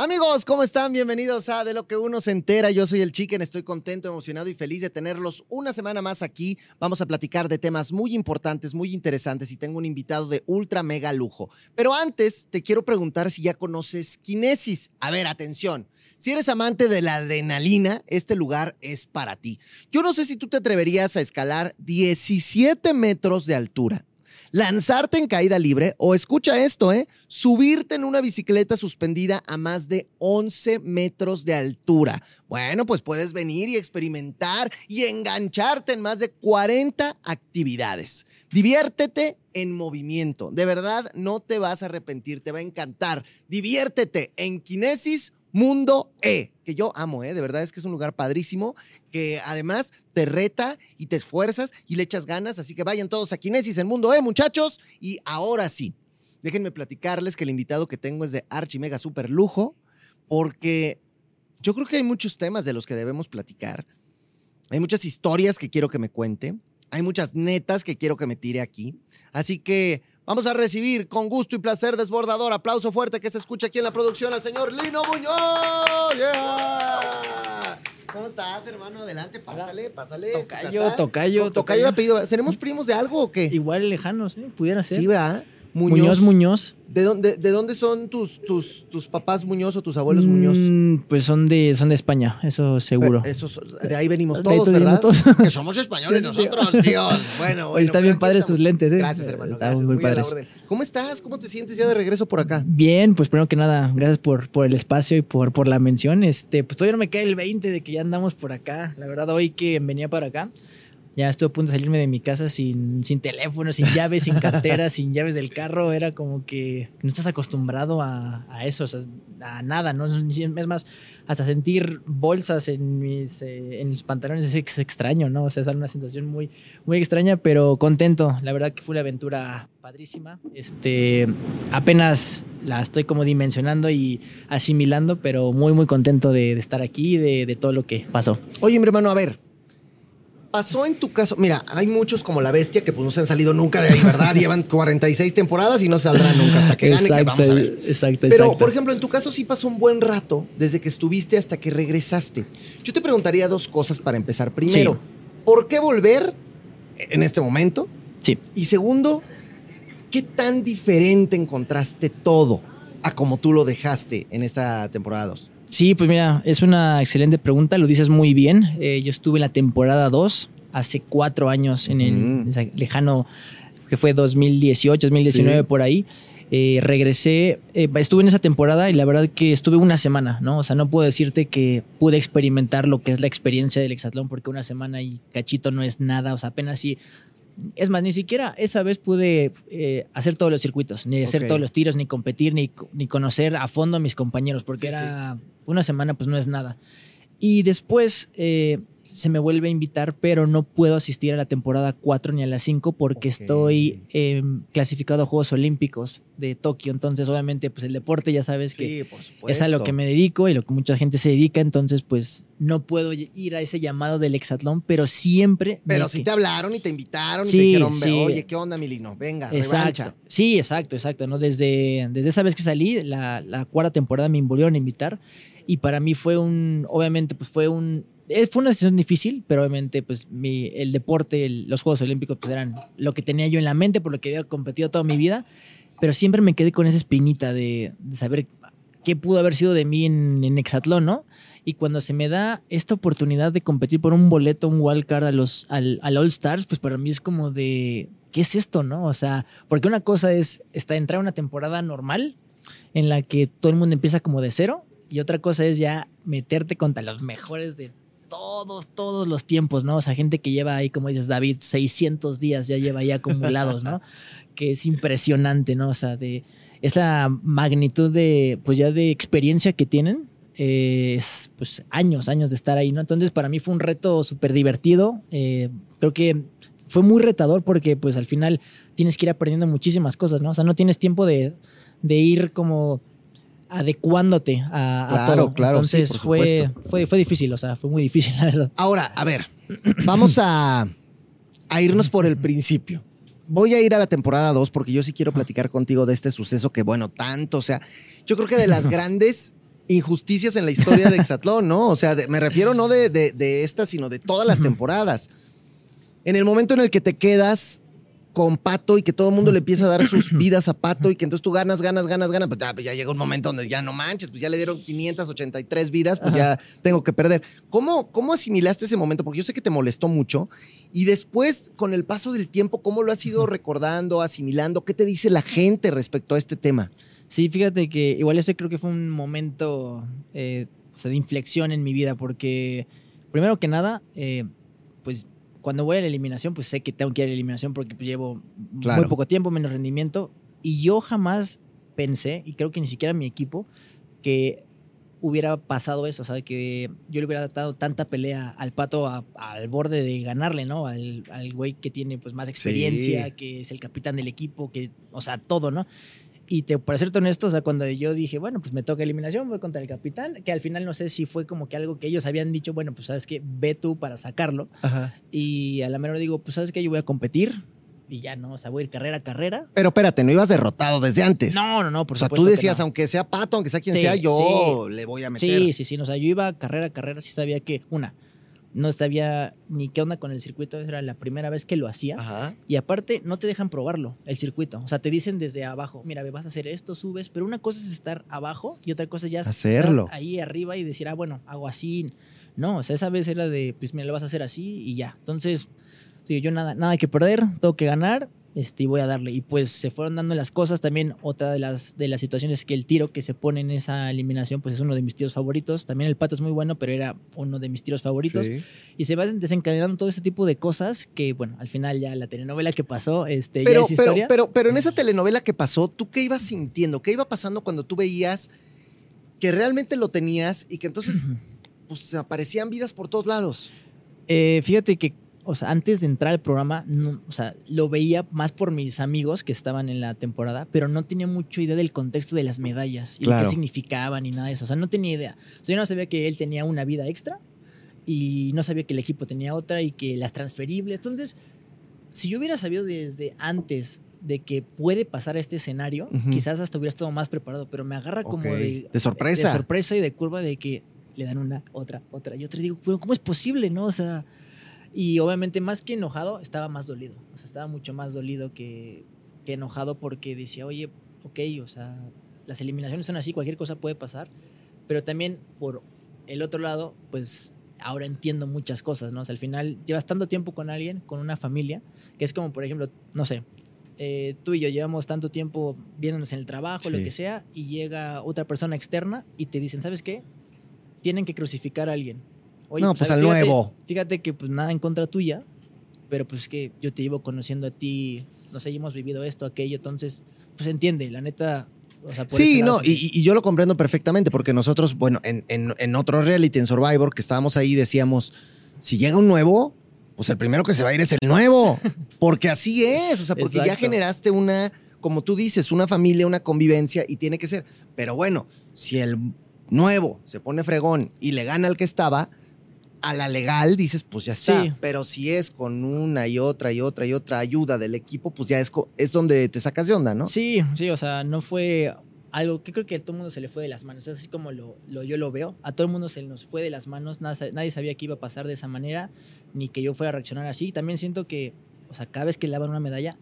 Amigos, ¿cómo están? Bienvenidos a De lo que uno se entera. Yo soy el Chicken, estoy contento, emocionado y feliz de tenerlos una semana más aquí. Vamos a platicar de temas muy importantes, muy interesantes y tengo un invitado de ultra mega lujo. Pero antes te quiero preguntar si ya conoces Kinesis. A ver, atención. Si eres amante de la adrenalina, este lugar es para ti. Yo no sé si tú te atreverías a escalar 17 metros de altura lanzarte en caída libre o escucha esto, ¿eh? Subirte en una bicicleta suspendida a más de 11 metros de altura. Bueno, pues puedes venir y experimentar y engancharte en más de 40 actividades. Diviértete en movimiento. De verdad, no te vas a arrepentir, te va a encantar. Diviértete en Kinesis Mundo E, que yo amo, ¿eh? de verdad es que es un lugar padrísimo, que además te reta y te esfuerzas y le echas ganas, así que vayan todos a Kinesis en Mundo E, muchachos, y ahora sí, déjenme platicarles que el invitado que tengo es de Archi Mega Super Lujo, porque yo creo que hay muchos temas de los que debemos platicar, hay muchas historias que quiero que me cuente, hay muchas netas que quiero que me tire aquí, así que Vamos a recibir con gusto y placer desbordador, aplauso fuerte que se escucha aquí en la producción al señor Lino Muñoz. Yeah. ¿Cómo estás, hermano? Adelante, pásale, pásale. Tocayo, tocayo, tocayo. apellido. ¿Seremos primos de algo o qué? Igual lejanos, ¿eh? Pudiera ser. Sí, ¿verdad? Muñoz, Muñoz. ¿De dónde, ¿De dónde son tus, tus, tus papás Muñoz o tus abuelos mm, Muñoz? Pues son de, son de España, eso seguro. de ahí venimos todos, ¿verdad? Todos. Que somos españoles nosotros, Dios. Bueno, bueno. Están bien padres tus lentes, ¿eh? Gracias, hermano. Estamos muy, padres. ¿Cómo estás? ¿Cómo te sientes ya de regreso por acá? Bien, pues primero que nada, gracias por, por el espacio y por, por la mención. Este, pues todavía no me cae el 20 de que ya andamos por acá. La verdad, hoy que venía para acá, ya estuve a punto de salirme de mi casa sin, sin teléfono, sin llaves, sin cartera, sin llaves del carro. Era como que no estás acostumbrado a, eso, o sea, a nada, ¿no? Es más, hasta sentir bolsas en mis, eh, en mis pantalones es, extraño, ¿no? O sea, es una sensación muy, muy extraña, pero contento. La verdad que fue una aventura padrísima. Este, apenas la estoy como dimensionando y asimilando, pero muy, muy contento de, estar aquí y de, de todo lo que pasó. Oye, mi hermano, a ver, pasó en tu caso? Mira, hay muchos como la bestia que pues no se han salido nunca de ahí, ¿verdad? Llevan 46 temporadas y no saldrán nunca hasta que gane, que vamos a ver. Exacto, Pero, por ejemplo, en tu caso sí pasó un buen rato desde que estuviste hasta que regresaste. Yo te preguntaría dos cosas para empezar. Primero, ¿por qué volver en este momento? Sí. Y segundo, ¿qué tan diferente encontraste todo a como tú lo dejaste en esta temporada 2? Sí, pues mira, es una excelente pregunta, lo dices muy bien. Eh, yo estuve en la temporada 2 hace cuatro años, en el lejano, que fue 2018, 2019 por ahí. Eh, regresé, eh, estuve en esa temporada y la verdad que estuve una semana, ¿no? O sea, no puedo decirte que pude experimentar lo que es la experiencia del hexatlón porque una semana y cachito no es nada, o sea, apenas sí es más, ni siquiera esa vez pude eh, hacer todos los circuitos, ni hacer todos los tiros, ni competir, ni, ni, conocer a fondo a mis compañeros, porque era una semana, pues no es nada. Y después eh, se me vuelve a invitar, pero no puedo asistir a la temporada 4 ni a la 5 porque estoy em, clasificado a Juegos Olímpicos de Tokio. Entonces, obviamente, pues el deporte ya sabes que es a lo que me dedico y lo que mucha gente se dedica. Entonces, pues no puedo ir a ese llamado del hexatlón, pero siempre. Pero sí te hablaron y te invitaron y te dijeron, oye, ¿qué onda, Milino? Venga, exacto. Sí, exacto, exacto. ¿no? Desde, desde esa vez que salí, la, la cuarta temporada me volvieron a invitar y para mí fue un, obviamente, pues fue un eh, fue una decisión difícil, pero obviamente pues mi, el deporte, los Juegos Olímpicos pues eran lo que tenía yo en la mente, por lo que había competido toda mi vida, pero siempre me quedé con esa espinita de, saber qué pudo haber sido de mí en, en Hexatlón, ¿no? Y cuando se me da esta oportunidad de competir por un boleto, un wildcard a los, al, al All Stars, pues para mí es como de, ¿qué es esto, no? O sea, porque una cosa es está, entrar a una temporada normal en la que todo el mundo empieza como de cero y otra cosa es ya meterte contra los mejores de todos, todos los tiempos, ¿no? O sea, gente que lleva ahí, como dices, David, 600 días ya lleva ahí acumulados, ¿no? que es impresionante, ¿no? O sea, de, es la magnitud de, pues ya de experiencia que tienen. Es, pues años, años de estar ahí, ¿no? Entonces para mí fue un reto súper divertido. Eh, creo que fue muy retador porque pues al final tienes que ir aprendiendo muchísimas cosas, ¿no? O sea, no tienes tiempo de, de ir como adecuándote a, todo. Claro, Entonces fue, fue, fue difícil, o sea, fue muy difícil, la verdad. Ahora, a ver, vamos a, a irnos por el principio. Voy a ir a la temporada 2 porque yo sí quiero platicar contigo de este suceso que, bueno, tanto, o sea, yo creo que de las grandes injusticias en la historia de Exatlón, ¿no? O sea, me refiero no de, de, de esta, sino de todas las temporadas. En el momento en el que te quedas con Pato y que todo el mundo le empieza a dar sus vidas a Pato y que entonces tú ganas, ganas, ganas, ganas, pues ya, pues ya llega un momento donde ya no manches, pues ya le dieron 583 vidas, pues ya tengo que perder. ¿Cómo, ¿Cómo asimilaste ese momento? Porque yo sé que te molestó mucho y después, con el paso del tiempo, ¿cómo lo has ido recordando, asimilando? ¿Qué te dice la gente respecto a este tema? Sí, fíjate que igual ese creo que fue un momento eh, de inflexión en mi vida porque, primero que nada, eh, pues cuando voy a la eliminación, pues sé que tengo que ir a la eliminación porque pues, llevo muy poco tiempo, menos rendimiento. Y yo jamás pensé, y creo que ni siquiera mi equipo, que hubiera pasado eso, o sea, que yo le hubiera dado tanta pelea al pato al borde de ganarle, ¿no? Al, al güey que tiene pues más experiencia, que es el capitán del equipo, que, o sea, todo, ¿no? Y te, para serte honesto, o sea, cuando yo dije, bueno, pues me toca eliminación, voy contra el capitán, que al final no sé si fue como que algo que ellos habían dicho, bueno, pues sabes que ve tú para sacarlo. Y a la menor digo, pues sabes que yo voy a competir, y ya no, o sea, voy a ir carrera a carrera. Pero espérate, no ibas derrotado desde antes. No, no, no, por O sea, tú decías, aunque sea Pato, aunque sea quien sea, yo le voy a meter. Sí, sí, sí, o sea, yo iba carrera a carrera, sí sabía que, una, no sabía ni qué onda con el circuito, era la primera vez que lo hacía. Y aparte, no te dejan probarlo, el circuito. O sea, te dicen desde abajo, mira, vas a hacer esto, subes, pero una cosa es estar abajo y otra cosa ya es hacerlo estar ahí arriba y decir, ah, bueno, hago así. No, o sea, esa vez era de, pues mira, lo vas a hacer así y ya. Entonces, yo nada, nada que perder, tengo que ganar este, y voy a darle. Y pues se fueron dando las cosas. También otra de las, de las situaciones que el tiro que se pone en esa eliminación, pues es uno de mis tiros favoritos. También el pato es muy bueno, pero era uno de mis tiros favoritos. Y se van desencadenando todo ese tipo de cosas que, bueno, al final ya la telenovela que pasó, este, pero, ya es historia. Pero, pero, en esa telenovela que pasó, ¿tú qué ibas sintiendo? ¿Qué iba pasando cuando tú veías que realmente lo tenías y que entonces pues aparecían vidas por todos lados? Eh, fíjate que o sea, antes de entrar al programa, o sea, lo veía más por mis amigos que estaban en la temporada, pero no tenía mucha idea del contexto de las medallas y qué significaban y nada de eso. O sea, no tenía idea. O sea, yo no sabía que él tenía una vida extra y no sabía que el equipo tenía otra y que las transferibles. Entonces, si yo hubiera sabido desde antes de que puede pasar este escenario, quizás hasta hubiera estado más preparado, pero me agarra como de, de sorpresa. De sorpresa y de curva de que le dan una, otra, otra y otra. Y digo, pero ¿cómo es posible, no? O sea, y obviamente más que enojado, estaba más dolido. O sea, estaba mucho más dolido que, que enojado porque decía, oye, ok, o sea, las eliminaciones son así, cualquier cosa puede pasar. Pero también por el otro lado, pues ahora entiendo muchas cosas, ¿no? O sea, al final llevas tanto tiempo con alguien, con una familia, que es como, por ejemplo, no sé, eh, tú y yo llevamos tanto tiempo viéndonos en el trabajo, lo que sea, y llega otra persona externa y te dicen, ¿sabes qué? Tienen que crucificar a alguien no, pues al nuevo. Fíjate que pues nada en contra tuya, pero pues es que yo te llevo conociendo a ti, no sé, hemos vivido esto, aquello, entonces, pues entiende, la neta. sí, no, y, yo lo comprendo perfectamente porque nosotros, bueno, en, en, otro reality, en Survivor, que estábamos ahí, decíamos, si llega un nuevo, pues el primero que se va a ir es el nuevo, porque así es, o sea, porque ya generaste una, como tú dices, una familia, una convivencia y tiene que ser. Pero bueno, si el nuevo se pone fregón y le gana al que estaba, a la legal dices, pues ya está. Pero si es con una y otra y otra y otra ayuda del equipo, pues ya es, es donde te sacas de onda, ¿no? Sí, sí, o sea, no fue algo que creo que a todo el mundo se le fue de las manos. Es así como lo, yo lo veo. A todo el mundo se nos fue de las manos. nadie sabía que iba a pasar de esa manera, ni que yo fuera a reaccionar así. También siento que, o sea, cada vez que le daban una medalla,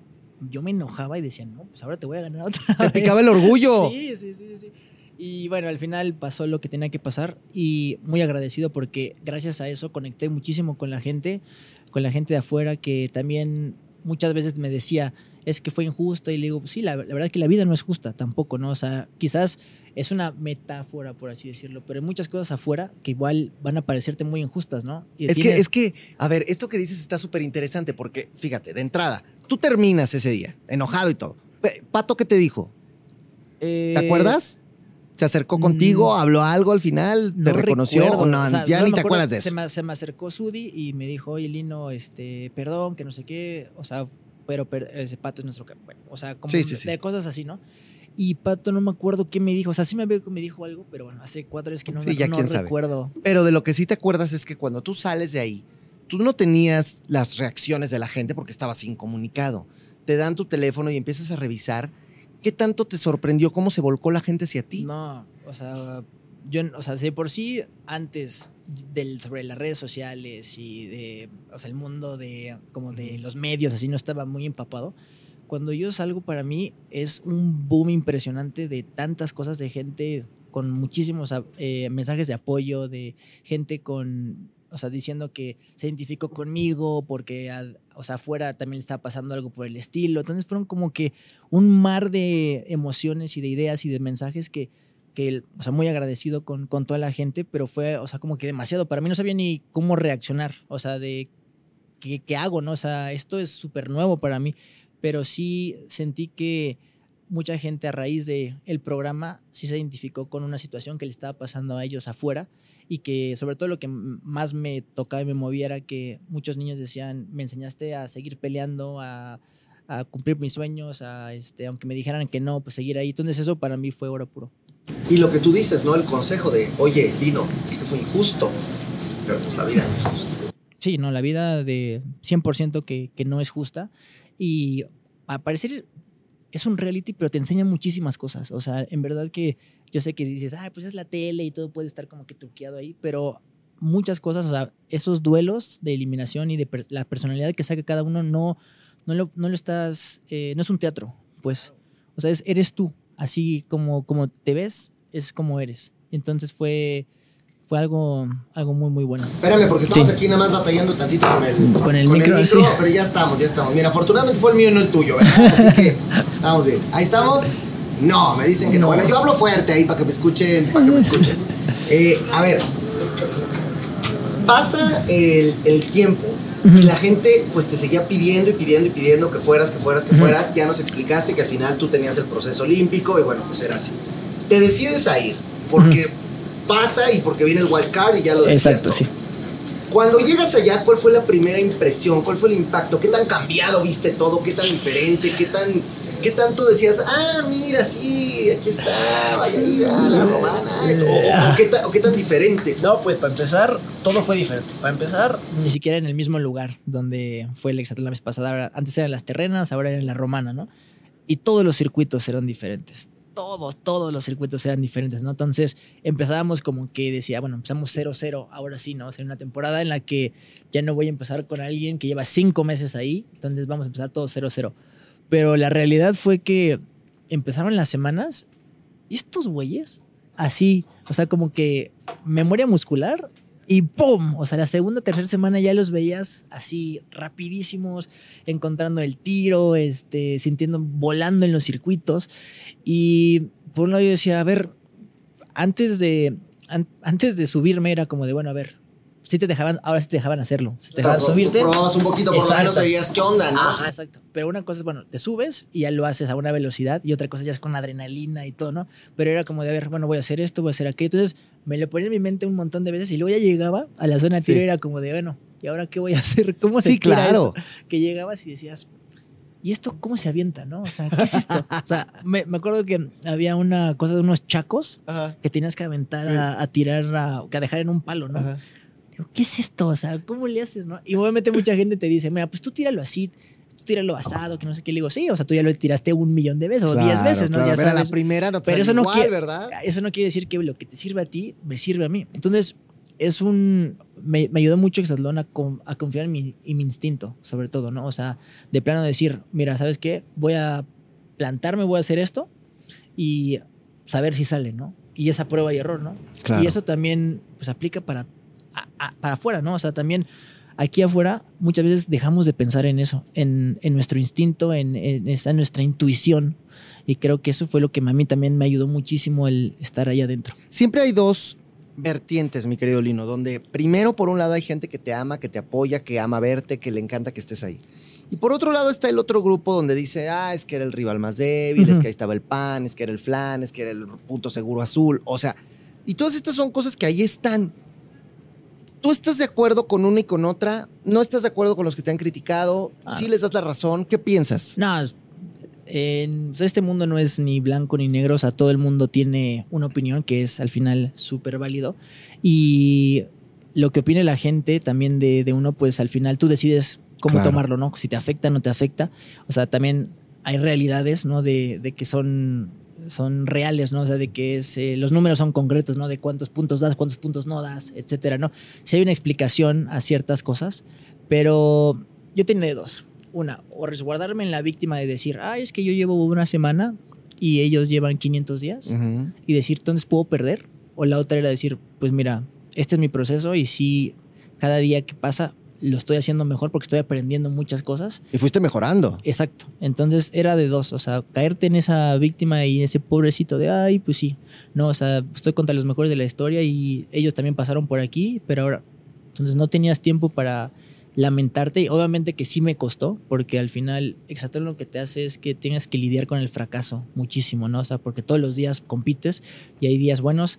yo me enojaba y decía, no, pues ahora te voy a ganar otra. Te picaba el orgullo. Sí, sí, sí, sí. Y bueno, al final pasó lo que tenía que pasar y muy agradecido porque gracias a eso conecté muchísimo con la gente, con la gente de afuera que también muchas veces me decía, es que fue injusto y le digo, sí, la, verdad es que la vida no es justa tampoco, ¿no? O sea, quizás es una metáfora, por así decirlo, pero hay muchas cosas afuera que igual van a parecerte muy injustas, ¿no? es, que, es que, a ver, esto que dices está súper interesante porque, fíjate, de entrada, tú terminas ese día, enojado y todo. Pato, ¿qué te dijo? ¿Te eh, acuerdas? ¿Se acercó contigo? Mm. ¿Habló algo al final? ¿Te reconoció? O no, ya ni te acuerdas de eso. Se me, acercó Sudi y me dijo, oye, Lino, este, perdón, que no sé qué. O sea, pero, ese pato es nuestro. Bueno, o sea, como de cosas así, ¿no? Y Pato no me acuerdo qué me dijo. O sea, sí me me dijo algo, pero bueno, hace cuatro años que no, me, no recuerdo. Pero de lo que sí te acuerdas es que cuando tú sales de ahí, tú no tenías las reacciones de la gente porque estabas incomunicado. Te dan tu teléfono y empiezas a revisar ¿Qué tanto te sorprendió cómo se volcó la gente hacia ti? No, o sea, yo, o sea, de por sí, antes del, sobre las redes sociales y de, o sea, el mundo de, como de los medios, así no estaba muy empapado. Cuando yo salgo, para mí es un boom impresionante de tantas cosas de gente con muchísimos eh, mensajes de apoyo, de gente con, o sea, diciendo que se identificó conmigo porque, o sea, afuera también está pasando algo por el estilo. Entonces fueron como que un mar de emociones y de ideas y de mensajes que, que o sea, muy agradecido con, con toda la gente, pero fue, o sea, como que demasiado. Para mí no sabía ni cómo reaccionar, o sea, de qué, qué hago, ¿no? O sea, esto es súper nuevo para mí, pero sí sentí que mucha gente a raíz del el programa sí se identificó con una situación que le estaba pasando a ellos afuera y que sobre todo lo que más me tocaba y me movía era que muchos niños decían, me enseñaste a seguir peleando, a, a cumplir mis sueños, a este, aunque me dijeran que no, pues seguir ahí. Entonces eso para mí fue oro puro. Y lo que tú dices, ¿no? El consejo de, oye, Lino, es que fue injusto, pero pues la vida no es justa. Sí, no, la vida de 100% que, que no es justa. Y a parecer es un reality, pero te enseña muchísimas cosas. O sea, en verdad que yo sé que dices, ah, pues es la tele y todo puede estar como que truqueado ahí, pero muchas cosas, o sea, esos duelos de eliminación y de la personalidad que saca cada uno, no, no, lo, no lo estás, eh, no es un teatro, pues. O sea, es, eres tú, así como, como te ves, es como eres. Entonces fue fue algo, algo muy, muy bueno. Espérame, porque estamos aquí nada más batallando tantito con el, con el micro, pero ya estamos, ya estamos. Mira, afortunadamente fue el mío y no el tuyo, ¿verdad? Así que estamos bien. Ahí estamos. No, me dicen que no. Bueno, yo hablo fuerte ahí para que me escuchen, para que me escuchen. Eh, a ver, pasa el, el tiempo y la gente pues te seguía pidiendo y pidiendo y pidiendo que fueras, que fueras, que fueras. Ya nos explicaste que al final tú tenías el proceso olímpico y bueno, pues era así. Te decides a ir porque pasa y porque viene el wild card y ya lo decías. Exacto, sí. Cuando llegas allá, ¿cuál fue la primera impresión? ¿Cuál fue el impacto? ¿Qué tan cambiado viste todo? ¿Qué tan diferente? ¿Qué tan qué tanto decías? Ah, mira, sí, aquí está, vaya a la romana, O, qué o, qué tan diferente? No, pues para empezar, todo fue diferente. Para empezar, ni siquiera en el mismo lugar donde fue el exatlón la vez pasada. Antes eran las terrenas, ahora era en la romana, ¿no? Y todos los circuitos eran diferentes todos, todos los circuitos eran diferentes, ¿no? Entonces empezábamos como que decía, bueno, empezamos 0-0, ahora sí, ¿no? O sea, una temporada en la que ya no voy a empezar con alguien que lleva cinco meses ahí, entonces vamos a empezar todos 0-0. Pero la realidad fue que empezaron las semanas y estos güeyes, así, o sea, como que memoria muscular y ¡pum! O sea, la segunda, tercera semana ya los veías así rapidísimos, encontrando el tiro, este, sintiendo, volando en los circuitos. Y por un lado yo decía, a ver, antes de, antes de subirme era como de, bueno, a ver, sí te dejaban, ahora sí te dejaban hacerlo. te dejaban subirte. Probabas un poquito, por lo menos veías qué onda, ¿no? Ajá, exacto. Pero una cosa es, bueno, te subes y ya lo haces a una velocidad y otra cosa ya es con adrenalina y todo, ¿no? Pero era como de, a ver, bueno, voy a hacer esto, voy a hacer aquello. Entonces me lo ponía en mi mente un montón de veces y luego ya llegaba a la zona de tiro y era como de, bueno, ¿y ahora qué voy a hacer? ¿Cómo se Sí, claro. Que llegabas y decías, ¿y esto cómo se avienta, no? O sea, ¿qué es esto? O sea, me, acuerdo que había una cosa de unos chacos que tenías que aventar a, tirar, a, a dejar en un palo, ¿no? Ajá. ¿qué es esto? O sea, ¿cómo le haces, no? Y obviamente mucha gente te dice, mira, pues tú tíralo así, tú tíralo asado, que no sé qué. Le digo, sí, o sea, tú ya lo tiraste un millón de veces o diez veces, ¿no? ya sabes. la primera no te Pero eso no quiere, ¿verdad? Eso no quiere decir que lo que te sirve a ti, me sirve a mí. Entonces, es un... Me, ayudó mucho Exatlón a, a confiar en mi, en mi instinto, sobre todo, ¿no? O sea, de plano decir, mira, ¿sabes qué? Voy a plantarme, voy a hacer esto y saber si sale, ¿no? Y esa prueba y error, ¿no? Claro. Y eso también pues aplica para para afuera, ¿no? O sea, también aquí afuera muchas veces dejamos de pensar en eso, en, nuestro instinto, en, esa nuestra intuición. Y creo que eso fue lo que a mí también me ayudó muchísimo el estar ahí adentro. Siempre hay dos vertientes, mi querido Lino, donde primero por un lado hay gente que te ama, que te apoya, que ama verte, que le encanta que estés ahí. Y por otro lado está el otro grupo donde dice, ah, es que era el rival más débil, es que ahí estaba el pan, es que era el flan, es que era el punto seguro azul. O sea, y todas estas son cosas que ahí están. ¿Tú estás de acuerdo con una y con otra? ¿No estás de acuerdo con los que te han criticado? Ah. ¿Sí les das la razón? ¿Qué piensas? No, en, este mundo no es ni blanco ni negro, o sea, todo el mundo tiene una opinión que es al final súper válido. Y lo que opine la gente también de, uno, pues al final tú decides cómo tomarlo, ¿no? Si te afecta, no te afecta. O sea, también hay realidades, ¿no? De, de que son son reales, ¿no? O sea, de que es, eh, los números son concretos, ¿no? De cuántos puntos das, cuántos puntos no das, etcétera, ¿no? Si hay una explicación a ciertas cosas, pero yo tenía dos. Una, o resguardarme en la víctima de decir, ay, es que yo llevo una semana y ellos llevan 500 días, y decir, entonces puedo perder. O la otra era decir, pues mira, este es mi proceso y si cada día que pasa lo estoy haciendo mejor porque estoy aprendiendo muchas cosas. Y fuiste mejorando. Exacto. Entonces era de dos, o sea, caerte en esa víctima y ese pobrecito de, ay, pues sí, no, o sea, estoy contra los mejores de la historia y ellos también pasaron por aquí, pero ahora, entonces no tenías tiempo para lamentarte y obviamente que sí me costó porque al final exacto lo que te hace es que tengas que lidiar con el fracaso muchísimo, ¿no? O sea, porque todos los días compites y hay días buenos,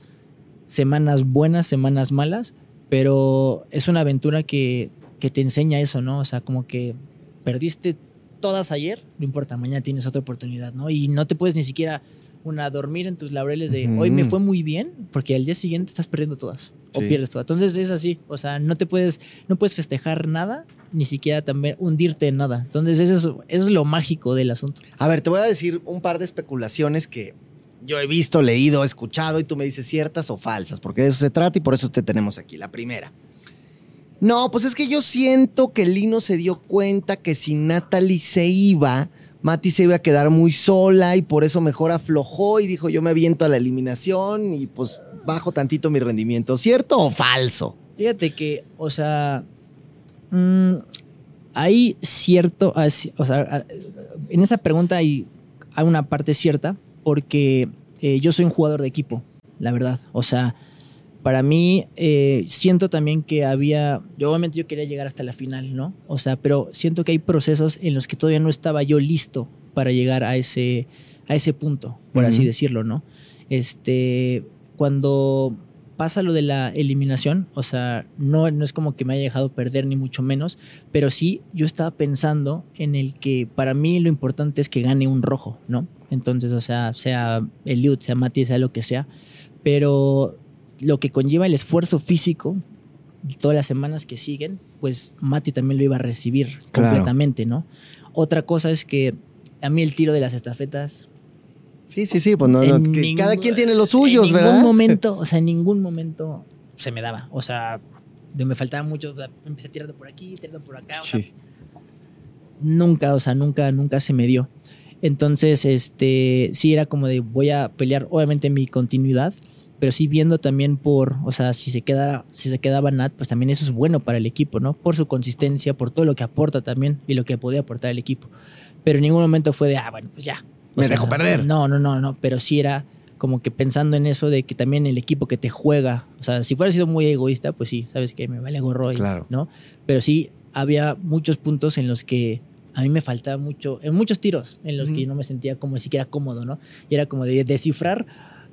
semanas buenas, semanas malas, pero es una aventura que que te enseña eso, ¿no? O sea, como que perdiste todas ayer, no importa, mañana tienes otra oportunidad, ¿no? Y no te puedes ni siquiera una dormir en tus laureles de hoy me fue muy bien, porque al día siguiente estás perdiendo todas o pierdes todas. Entonces es así, o sea, no te puedes no puedes festejar nada, ni siquiera también hundirte en nada. Entonces eso, eso es lo mágico del asunto. A ver, te voy a decir un par de especulaciones que yo he visto, leído, escuchado y tú me dices ciertas o falsas, porque de eso se trata y por eso te tenemos aquí. La primera. No, pues es que yo siento que Lino se dio cuenta que si Natalie se iba, Mati se iba a quedar muy sola y por eso mejor aflojó y dijo yo me aviento a la eliminación y pues bajo tantito mi rendimiento. ¿Cierto o falso? Fíjate que, o sea, mm, hay cierto, o sea, en esa pregunta hay, hay una parte cierta porque eh, yo soy un jugador de equipo, la verdad. O sea, para mí eh, siento también que había, yo obviamente yo quería llegar hasta la final, ¿no? O sea, pero siento que hay procesos en los que todavía no estaba yo listo para llegar a ese, a ese punto, por así decirlo, ¿no? Este, cuando pasa lo de la eliminación, o sea, no, no es como que me haya dejado perder ni mucho menos, pero sí yo estaba pensando en el que para mí lo importante es que gane un rojo, ¿no? Entonces, o sea, sea Eliud, sea Mati, sea lo que sea, pero lo que conlleva el esfuerzo físico todas las semanas que siguen, pues Mati también lo iba a recibir completamente, ¿no? Otra cosa es que a mí el tiro de las estafetas. Sí, sí, sí, pues no, cada quien tiene los suyos, ¿verdad? En ningún momento, o sea, en ningún momento se me daba. O sea, me faltaba mucho, empecé tirando por aquí, tirando por acá. nunca, o sea, nunca, nunca se me dio. Entonces, este, sí era como de voy a pelear, obviamente, mi continuidad pero sí viendo también por, o sea, si se quedara, si se quedaba Nat, pues también eso es bueno para el equipo, ¿no? Por su consistencia, por todo lo que aporta también y lo que podía aportar el equipo. Pero en ningún momento fue de, ah, bueno, pues ya. Me dejo perder. No, no, no, no, pero sí era como que pensando en eso de que también el equipo que te juega, o sea, si fuera sido muy egoísta, pues sí, sabes que me vale gorro, claro. ¿no? Pero sí había muchos puntos en los que a mí me faltaba mucho, en muchos tiros en los que yo no me sentía como siquiera cómodo, ¿no? Y era como de descifrar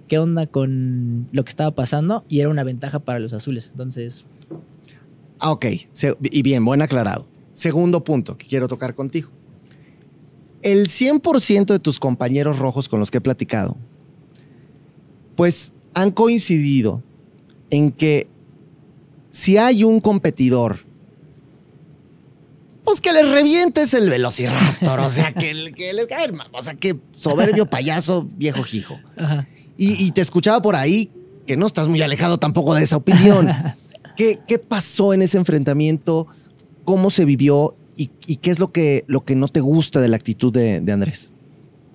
qué onda con lo que estaba pasando y era una ventaja para los azules. Entonces. Ah, ok. Y bien, buen aclarado. Segundo punto que quiero tocar contigo. El 100% de tus compañeros rojos con los que he platicado, pues han coincidido en que si hay un competidor, pues que les revientes el velociraptor, o sea, que, que les cae, o sea, que soberbio payaso viejo hijo. Ajá. Y, te escuchaba por ahí que no estás muy alejado tampoco de esa opinión. ¿Qué, ¿Qué, pasó en ese enfrentamiento? ¿Cómo se vivió? ¿Y, qué es lo que, lo que no te gusta de la actitud de, Andrés?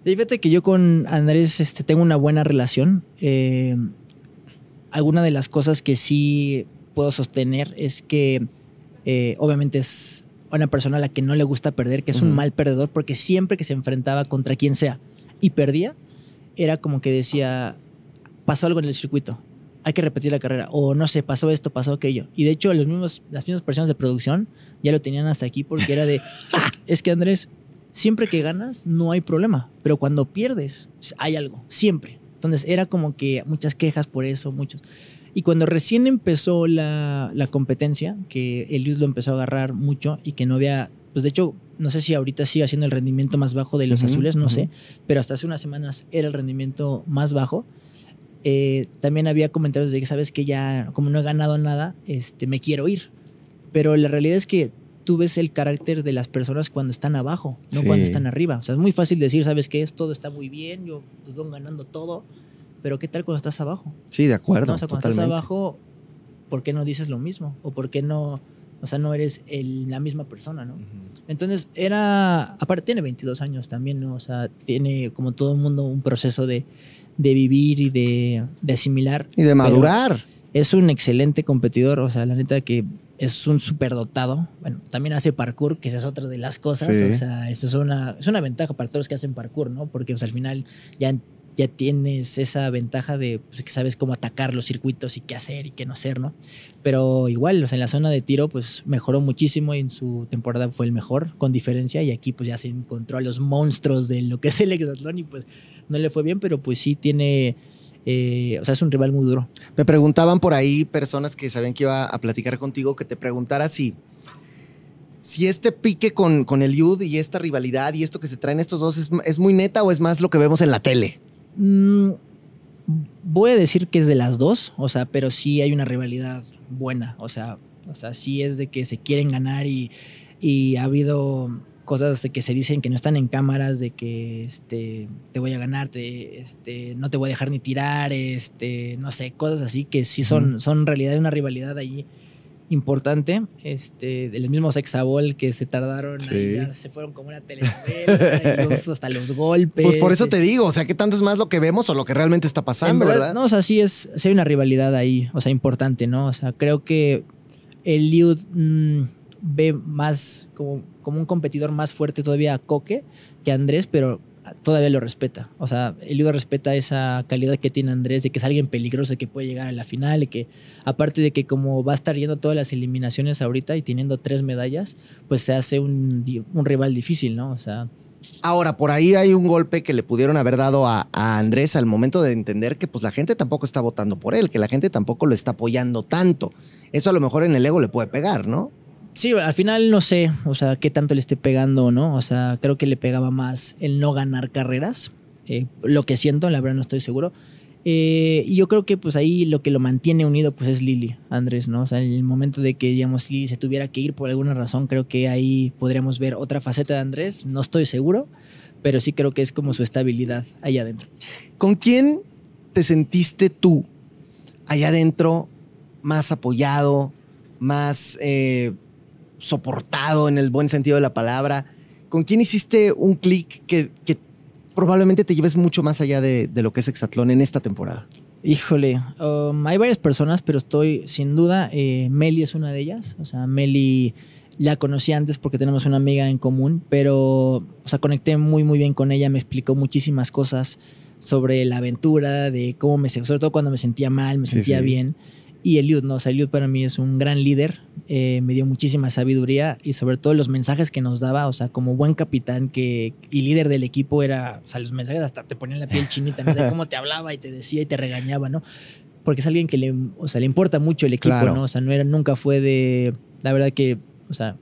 Fíjate que yo con Andrés este, tengo una buena relación. Eh, alguna de las cosas que sí puedo sostener es que eh, obviamente es una persona a la que no le gusta perder, que es un mal perdedor, porque siempre que se enfrentaba contra quien sea y perdía, era como que decía, pasó algo en el circuito, hay que repetir la carrera, o no sé, pasó esto, pasó aquello. Y de hecho, los mismos, las mismas personas de producción ya lo tenían hasta aquí porque era de, es, que Andrés, siempre que ganas no hay problema, pero cuando pierdes hay algo, siempre. Entonces era como que muchas quejas por eso, muchos. Y cuando recién empezó la, la competencia, que el lo empezó a agarrar mucho y que no había, pues de hecho no sé si ahorita sigue haciendo el rendimiento más bajo de los azules, no sé, pero hasta hace unas semanas era el rendimiento más bajo. Eh, también había comentarios de que, sabes que ya, como no he ganado nada, este, me quiero ir. Pero la realidad es que tú ves el carácter de las personas cuando están abajo, no Sí. cuando están arriba. O sea, es muy fácil decir, ¿sabes qué? Es, todo está muy bien, yo pues, voy ganando todo, pero ¿qué tal cuando estás abajo? Sí, de acuerdo, ¿no? O sea, cuando totalmente. estás abajo, ¿por qué no dices lo mismo? ¿O por qué no, o sea, no eres el- la misma persona, ¿no? Entonces era, aparte tiene 22 años también, ¿no? O sea, tiene como todo el mundo un proceso de, de vivir y de, de asimilar. Y de madurar. Es un excelente competidor, o sea, la neta que es un superdotado. Bueno, también hace parkour, que esa es otra de las cosas. Sí. O sea, eso es una, es una ventaja para todos los que hacen parkour, ¿no? Porque pues, al final ya, ya tienes esa ventaja de pues, que sabes cómo atacar los circuitos y qué hacer y qué no hacer, ¿no? Pero igual, o en la zona de tiro, pues mejoró muchísimo y en su temporada fue el mejor, con diferencia. Y aquí, pues ya se encontró a los monstruos de lo que es el hexatlón y pues no le fue bien, pero pues sí tiene. eh, o sea, es un rival muy duro. Me preguntaban por ahí personas que sabían que iba a platicar contigo que te preguntara si, si este pique con, con el Yud y esta rivalidad y esto que se traen estos dos es, es muy neta o es más lo que vemos en la tele. Mm, voy a decir que es de las dos, o sea, pero sí hay una rivalidad buena, o sea, o sea, sí es de que se quieren ganar y, y ha habido cosas de que se dicen que no están en cámaras, de que este, te voy a ganar, te, este, no te voy a dejar ni tirar, este, no sé, cosas así que sí son, son realidad una rivalidad ahí importante, este, del mismo sexabol que se tardaron, ahí ya se fueron como una telenovela, y hasta los golpes. Pues por eso eh, te digo, o sea, ¿qué tanto es más lo que vemos o lo que realmente está pasando, verdad, verdad? No, o sea, sí, es, sí hay una rivalidad ahí, o sea, importante, ¿no? O sea, creo que el Liud mm, ve más como, como un competidor más fuerte todavía a Coque que a Andrés, pero todavía lo respeta. O sea, el Liud respeta esa calidad que tiene Andrés, de que es alguien peligroso, que puede llegar a la final, y que aparte de que como va a estar yendo todas las eliminaciones ahorita y teniendo tres medallas, pues se hace un rival difícil, ¿no? O sea, Ahora, por ahí hay un golpe que le pudieron haber dado a, a Andrés al momento de entender que pues la gente tampoco está votando por él, que la gente tampoco lo está apoyando tanto. Eso a lo mejor en el ego le puede pegar, ¿no? Sí, al final no sé, o sea, qué tanto le esté pegando no. O sea, creo que le pegaba más el no ganar carreras. eh, lo que siento, la verdad no estoy seguro. Eh, y yo creo que pues ahí lo que lo mantiene unido pues es Lili, Andrés, ¿no? O sea, en el momento de que, digamos, Lili se tuviera que ir por alguna razón, creo que ahí podríamos ver otra faceta de Andrés. No estoy seguro, pero sí creo que es como su estabilidad allá adentro. ¿Con quién te sentiste tú allá adentro más apoyado, más eh, soportado en el buen sentido de la palabra? ¿Con quién hiciste un clic que, que probablemente te lleves mucho más allá de, de lo que es Exatlón en esta temporada? Híjole, um, hay varias personas, pero estoy sin duda, eh, Meli es una de ellas. O sea, Meli la conocí antes porque tenemos una amiga en común, pero, o sea, conecté muy, muy bien con ella, me explicó muchísimas cosas sobre la aventura, de cómo me, sobre todo cuando me sentía mal, me Sí, sentía sí. bien. Y Eliud, ¿no? O sea, Eliud para mí es un gran líder, eh, me dio muchísima sabiduría y sobre todo los mensajes que nos daba, o sea, como buen capitán que, y líder del equipo era, o sea, los mensajes hasta te ponían la piel chinita, ¿no? De cómo te hablaba y te decía y te regañaba, ¿no? Porque es alguien que le, o sea, le importa mucho el equipo, Claro. ¿no? O sea, no era, nunca fue de, la verdad que, o sea,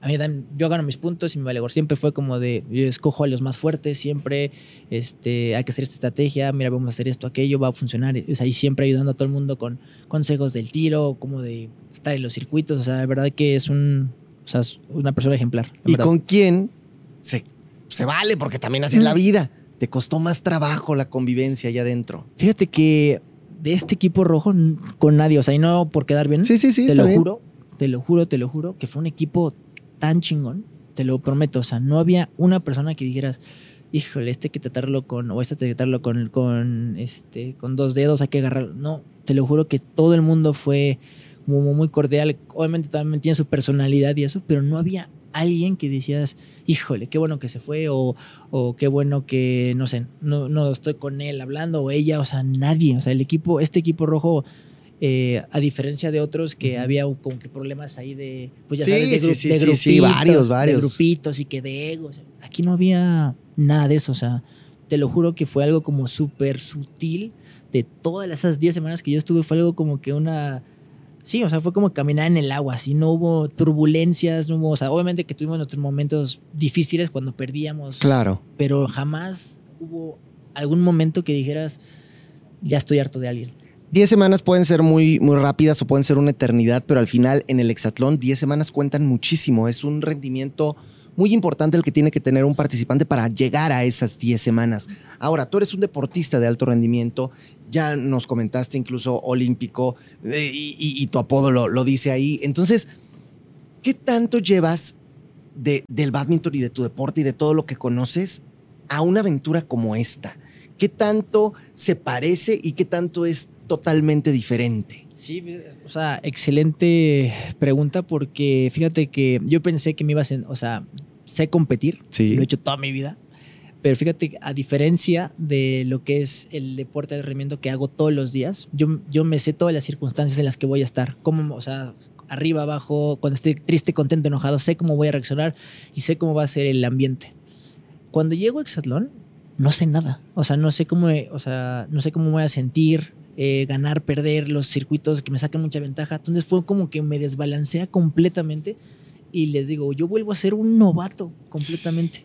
a mí dan- yo gano mis puntos y me vale. Siempre fue como de, yo escojo a los más fuertes, siempre este, hay que hacer esta estrategia, mira, vamos a hacer esto, aquello, va a funcionar. O sea, y siempre ayudando a todo el mundo con consejos del tiro, como de estar en los circuitos. O sea, la verdad que es un, o sea, es una persona ejemplar. ¿Y verdad. con quién se, se vale? Porque también así es la Mm. vida. ¿Te costó más trabajo la convivencia allá adentro? Fíjate que de este equipo rojo, con nadie, o sea, y no por quedar bien, Sí, sí, sí, te está lo bien. juro, te lo juro, te lo juro, que fue un equipo tan chingón, te lo prometo, o sea, no había una persona que dijeras, híjole, este hay que tratarlo con, o este hay que tratarlo con, con, este, con dos dedos, hay que agarrarlo. No, te lo juro que todo el mundo fue como muy cordial, obviamente también tiene su personalidad y eso, pero no había alguien que decías, híjole, qué bueno que se fue, o, o qué bueno que, no sé, no, no estoy con él hablando, o ella, o sea, nadie, o sea, el equipo, este equipo rojo eh, a diferencia de otros que había como que problemas ahí de, pues ya Sí, sabes, de, sí, gru- sí, de grupitos, varios, varios. de grupitos y que de egos. Aquí no había nada de eso, o sea, te lo juro que fue algo como súper sutil. De todas esas 10 semanas que yo estuve fue algo como que una... Sí, o sea, fue como caminar en el agua, así no hubo turbulencias, no hubo, o sea, obviamente que tuvimos nuestros momentos difíciles cuando perdíamos, Claro. pero jamás hubo algún momento que dijeras, ya estoy harto de alguien. 10 semanas pueden ser muy, muy rápidas o pueden ser una eternidad, pero al final en el hexatlón 10 semanas cuentan muchísimo. Es un rendimiento muy importante el que tiene que tener un participante para llegar a esas 10 semanas. Ahora, tú eres un deportista de alto rendimiento, ya nos comentaste incluso olímpico eh, y, tu apodo lo, dice ahí. Entonces, ¿qué tanto llevas de, del badminton y de tu deporte y de todo lo que conoces a una aventura como esta? ¿Qué tanto se parece y qué tanto es totalmente diferente? Sí, o sea, excelente pregunta porque fíjate que yo pensé que me ibas a, o sea, sé competir, lo he hecho toda mi vida, pero fíjate, a diferencia de lo que es el deporte de rendimiento que hago todos los días, yo, yo me sé todas las circunstancias en las que voy a estar, cómo, o sea, arriba, abajo, cuando estoy triste, contento, enojado, sé cómo voy a reaccionar y sé cómo va a ser el ambiente. Cuando llego a Exatlón, no sé nada, o sea, no sé cómo, o sea, no sé cómo me voy a sentir, eh, ganar, perder, los circuitos que me saquen mucha ventaja. Entonces fue como que me desbalancea completamente y les digo, yo vuelvo a ser un novato completamente.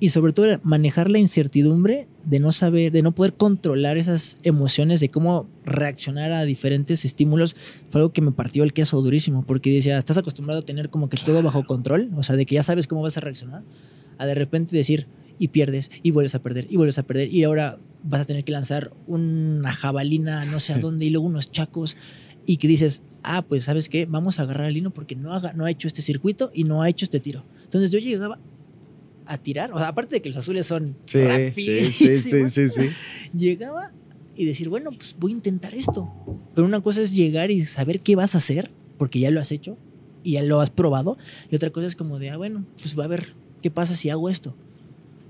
Y sobre todo manejar la incertidumbre de no saber, de no poder controlar esas emociones, de cómo reaccionar a diferentes estímulos, fue algo que me partió el queso durísimo, porque decía, estás acostumbrado a tener como que todo bajo control, o sea, de que ya sabes cómo vas a reaccionar, a de repente decir, y pierdes, y vuelves a perder, y vuelves a perder, y ahora vas a tener que lanzar una jabalina no sé a dónde, y luego unos chacos, y que dices, ah, pues sabes qué, vamos a agarrar al Lino porque no, no ha hecho este circuito y no ha hecho este tiro. Entonces yo llegaba a tirar, o sea, aparte de que los azules son sí, sí, sí, llegaba y decir, bueno, pues voy a intentar esto. Pero una cosa es llegar y saber qué vas a hacer, porque ya lo has hecho y ya lo has probado. Y otra cosa es como de, ah, bueno, pues va a ver qué pasa si hago esto.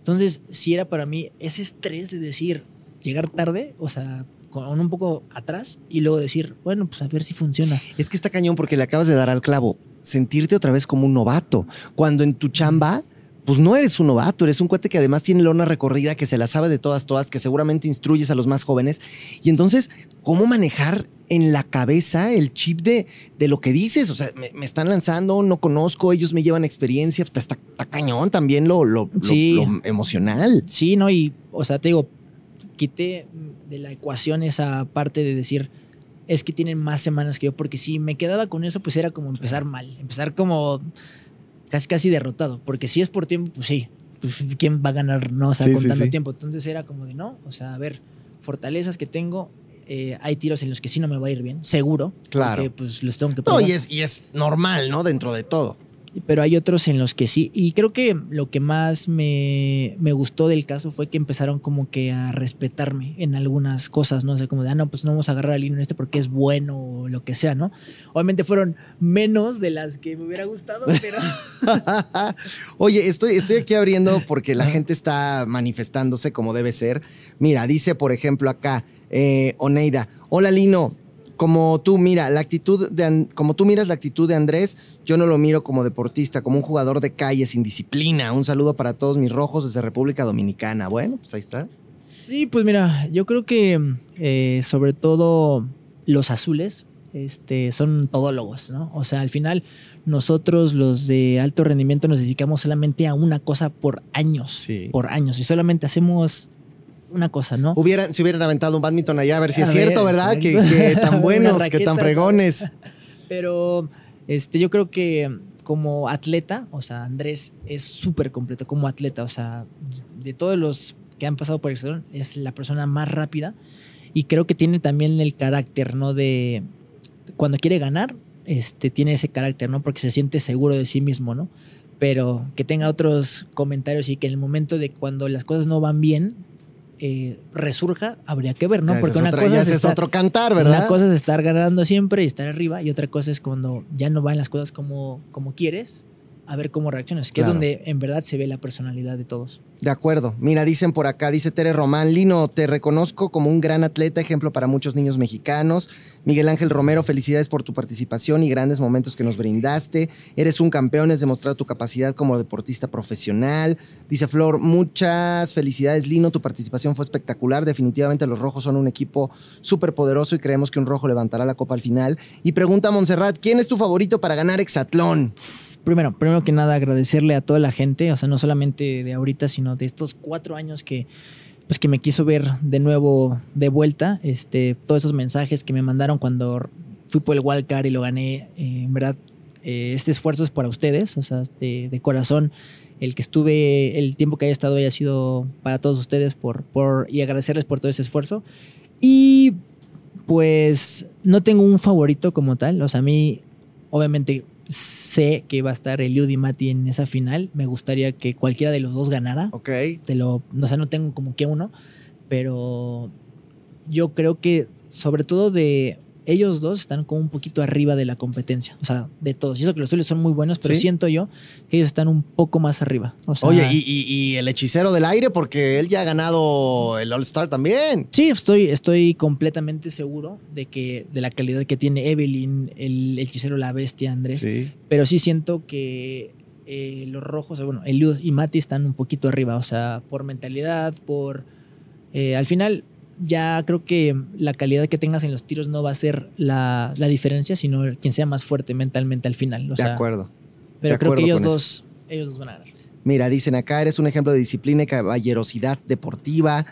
Entonces, si era para mí ese estrés de decir, llegar tarde, o sea, con un poco atrás y luego decir, bueno, pues a ver si funciona. Es que está cañón porque le acabas de dar al clavo. Sentirte otra vez como un novato. Cuando en tu chamba pues no eres un novato, eres un cuate que además tiene lona recorrida, que se la sabe de todas, todas, que seguramente instruyes a los más jóvenes. Y entonces, ¿cómo manejar en la cabeza el chip de, de lo que dices? O sea, me, están lanzando, no conozco, ellos me llevan experiencia, está, está cañón también lo, lo, lo, emocional. Sí, no, y, o sea, te digo, quité de la ecuación esa parte de decir, es que tienen más semanas que yo, porque si me quedaba con eso, pues era como empezar mal, empezar como casi casi derrotado, porque si es por tiempo, pues sí, pues quién va a ganar, no, o sea, contando tiempo. Entonces era como de no, o sea, a ver, fortalezas que tengo, eh, hay tiros en los que sí no me va a ir bien, seguro. Claro. Porque pues los tengo que probar. No, y es, y es normal, ¿no? Dentro de todo pero hay otros en los que sí. Y creo que lo que más me, gustó del caso fue que empezaron como que a respetarme en algunas cosas, ¿no? O sea, como de, ah, no, pues no vamos a agarrar al en este porque es bueno o lo que sea, ¿no? Obviamente fueron menos de las que me hubiera gustado, pero... Oye, estoy, estoy aquí abriendo porque la gente está manifestándose como debe ser. Mira, dice, por ejemplo, acá, eh, Oneida, hola Lino, como tú mira la actitud de como tú miras la actitud de Andrés, yo no lo miro como deportista, como un jugador de calle sin disciplina. Un saludo para todos mis rojos desde República Dominicana. Bueno, pues ahí está. Sí, pues mira, yo creo que eh, sobre todo los azules este, son todólogos, ¿no? O sea, al final nosotros los de alto rendimiento nos dedicamos solamente a una cosa por años, sí. por años, y solamente hacemos una cosa, ¿no? Hubieran, si hubieran aventado un badminton allá, a ver si es cierto, ¿verdad? Que, tan buenos, que tan fregones. Pero este, yo creo que como atleta, o sea, Andrés es súper completo como atleta, o sea, de todos los que han pasado por el salón, es la persona más rápida y creo que tiene también el carácter, ¿no? De cuando quiere ganar, este, tiene ese carácter, ¿no? Porque se siente seguro de sí mismo, ¿no? Pero que tenga otros comentarios y que en el momento de cuando las cosas no van bien, eh, resurja, habría que ver, ¿no? Porque una cosa es, otro cantar, ¿verdad? Una cosa es estar ganando siempre y estar arriba, y otra cosa es cuando ya no van las cosas como, como quieres, a ver cómo reaccionas, que es donde en verdad se ve la personalidad de todos. De acuerdo. Mira, dicen por acá, dice Tere Román, Lino, te reconozco como un gran atleta, ejemplo para muchos niños mexicanos. Miguel Ángel Romero, felicidades por tu participación y grandes momentos que nos brindaste. Eres un campeón, has demostrado tu capacidad como deportista profesional. Dice Flor, muchas felicidades, Lino, tu participación fue espectacular. Definitivamente los rojos son un equipo súper poderoso y creemos que un rojo levantará la copa al final. Y pregunta a Montserrat, ¿quién es tu favorito para ganar Exatlón? Primero, primero que nada, agradecerle a toda la gente, o sea, no solamente de ahorita, sino de estos cuatro años que, pues que me quiso ver de nuevo de vuelta. Este, todos esos mensajes que me mandaron cuando fui por el wildcard y lo gané, eh, en verdad, eh, este esfuerzo es para ustedes, o sea, de, de, corazón. El que estuve, el tiempo que haya estado haya sido para todos ustedes por, por, y agradecerles por todo ese esfuerzo. Y pues no tengo un favorito como tal, o sea, a mí obviamente sé que va a estar Eliud y Mati en esa final. Me gustaría que cualquiera de los dos ganara. Ok. Te lo, o sea, no tengo como que uno, pero yo creo que sobre todo de ellos dos están como un poquito arriba de la competencia, o sea, de todos. Y eso que los suyos son muy buenos, pero ¿Sí? siento yo que ellos están un poco más arriba. O sea, Oye, y, y- y el hechicero del aire, porque él ya ha ganado el All-Star también. Sí, estoy, estoy completamente seguro de que de la calidad que tiene Evelyn, el hechicero La Bestia, Andrés. Sí. Pero sí siento que eh, los rojos, bueno, Eliud y Mati están un poquito arriba, o sea, por mentalidad, por... eh, al final, ya creo que la calidad que tengas en los tiros no va a ser la, la diferencia, sino quien sea más fuerte mentalmente al final. O De sea, acuerdo. Pero de creo que ellos dos, ellos dos van a ganar. Mira, dicen acá, eres un ejemplo de disciplina y caballerosidad deportiva.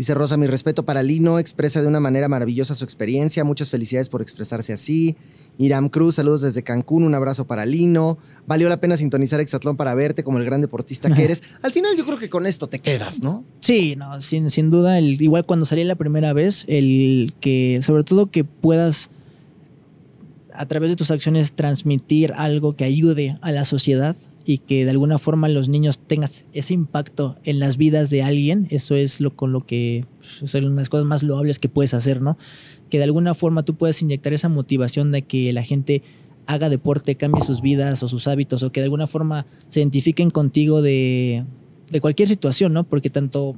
Dice Rosa, mi respeto para Lino, expresa de una manera maravillosa su experiencia. Muchas felicidades por expresarse así. Iram Cruz, saludos desde Cancún, un abrazo para Lino. Valió la pena sintonizar Exatlón para verte como el gran deportista que eres. Al final yo creo que con esto te quedas, ¿no? Sí, no, sin, sin duda, el, igual cuando salí la primera vez, el que, sobre todo que puedas a través de tus acciones transmitir algo que ayude a la sociedad y que de alguna forma los niños tengan ese impacto en las vidas de alguien, eso es lo con lo que pues, son las cosas más loables que puedes hacer, ¿no? Que de alguna forma tú puedes inyectar esa motivación de que la gente haga deporte, cambie sus vidas o sus hábitos, o que de alguna forma se identifiquen contigo de, de cualquier situación, ¿no? Porque tanto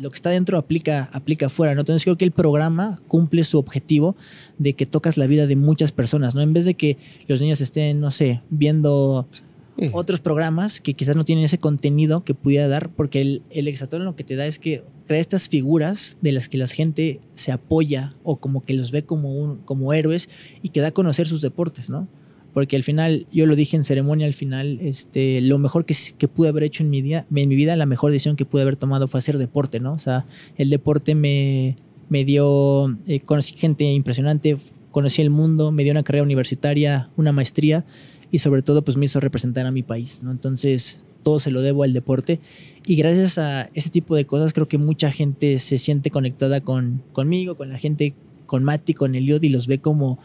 lo que está dentro aplica, aplica afuera, ¿no? Entonces creo que el programa cumple su objetivo de que tocas la vida de muchas personas, ¿no? En vez de que los niños estén, no sé, viendo Sí. otros programas que quizás no tienen ese contenido que pudiera dar, porque el, el lo que te da es que crea estas figuras de las que la gente se apoya o como que los ve como, un, como héroes y que da a conocer sus deportes, ¿no? Porque al final, yo lo dije en ceremonia, al final, este, lo mejor que, que pude haber hecho en mi, día, en mi vida, la mejor decisión que pude haber tomado fue hacer deporte, ¿no? O sea, el deporte me, me dio, eh, conocí gente impresionante, conocí el mundo, me dio una carrera universitaria, una maestría y sobre todo pues me hizo representar a mi país, ¿no? Entonces todo se lo debo al deporte y gracias a ese tipo de cosas creo que mucha gente se siente conectada con, conmigo, con la gente, con Mati, con Eliud y los ve como,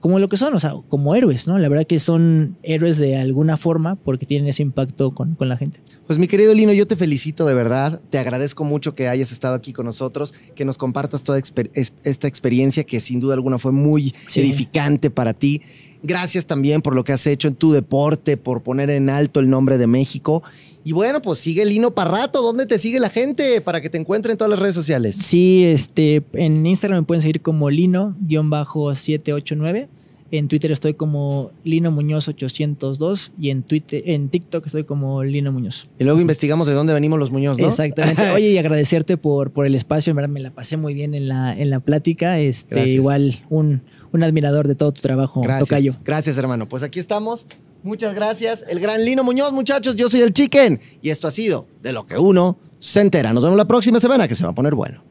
como lo que son, o sea, como héroes, ¿no? La verdad que son héroes de alguna forma porque tienen ese impacto con, con la gente. Pues mi querido Lino, yo te felicito de verdad. Te agradezco mucho que hayas estado aquí con nosotros, que nos compartas toda exper- esta experiencia que sin duda alguna fue muy Sí. edificante para ti. Gracias también por lo que has hecho en tu deporte, por poner en alto el nombre de México. Y bueno, pues sigue Lino Parrato. ¿Dónde te sigue la gente para que te encuentre en todas las redes sociales? Sí, este, en Instagram me pueden seguir como Lino-789. En Twitter estoy como Lino Muñoz 802 y en Twitter, en TikTok estoy como Lino Muñoz. Y luego investigamos de dónde venimos los Muñoz, ¿no? Exactamente. Oye, y agradecerte por, por el espacio, en verdad me la pasé muy bien en la, en la plática. Este, Gracias. igual un, un admirador de todo tu trabajo, Gracias. Tocayo. Gracias, hermano. Pues aquí estamos. Muchas gracias. El gran Lino Muñoz, muchachos. Yo soy el Chicken. Y esto ha sido de lo que uno se entera. Nos vemos la próxima semana que se va a poner bueno.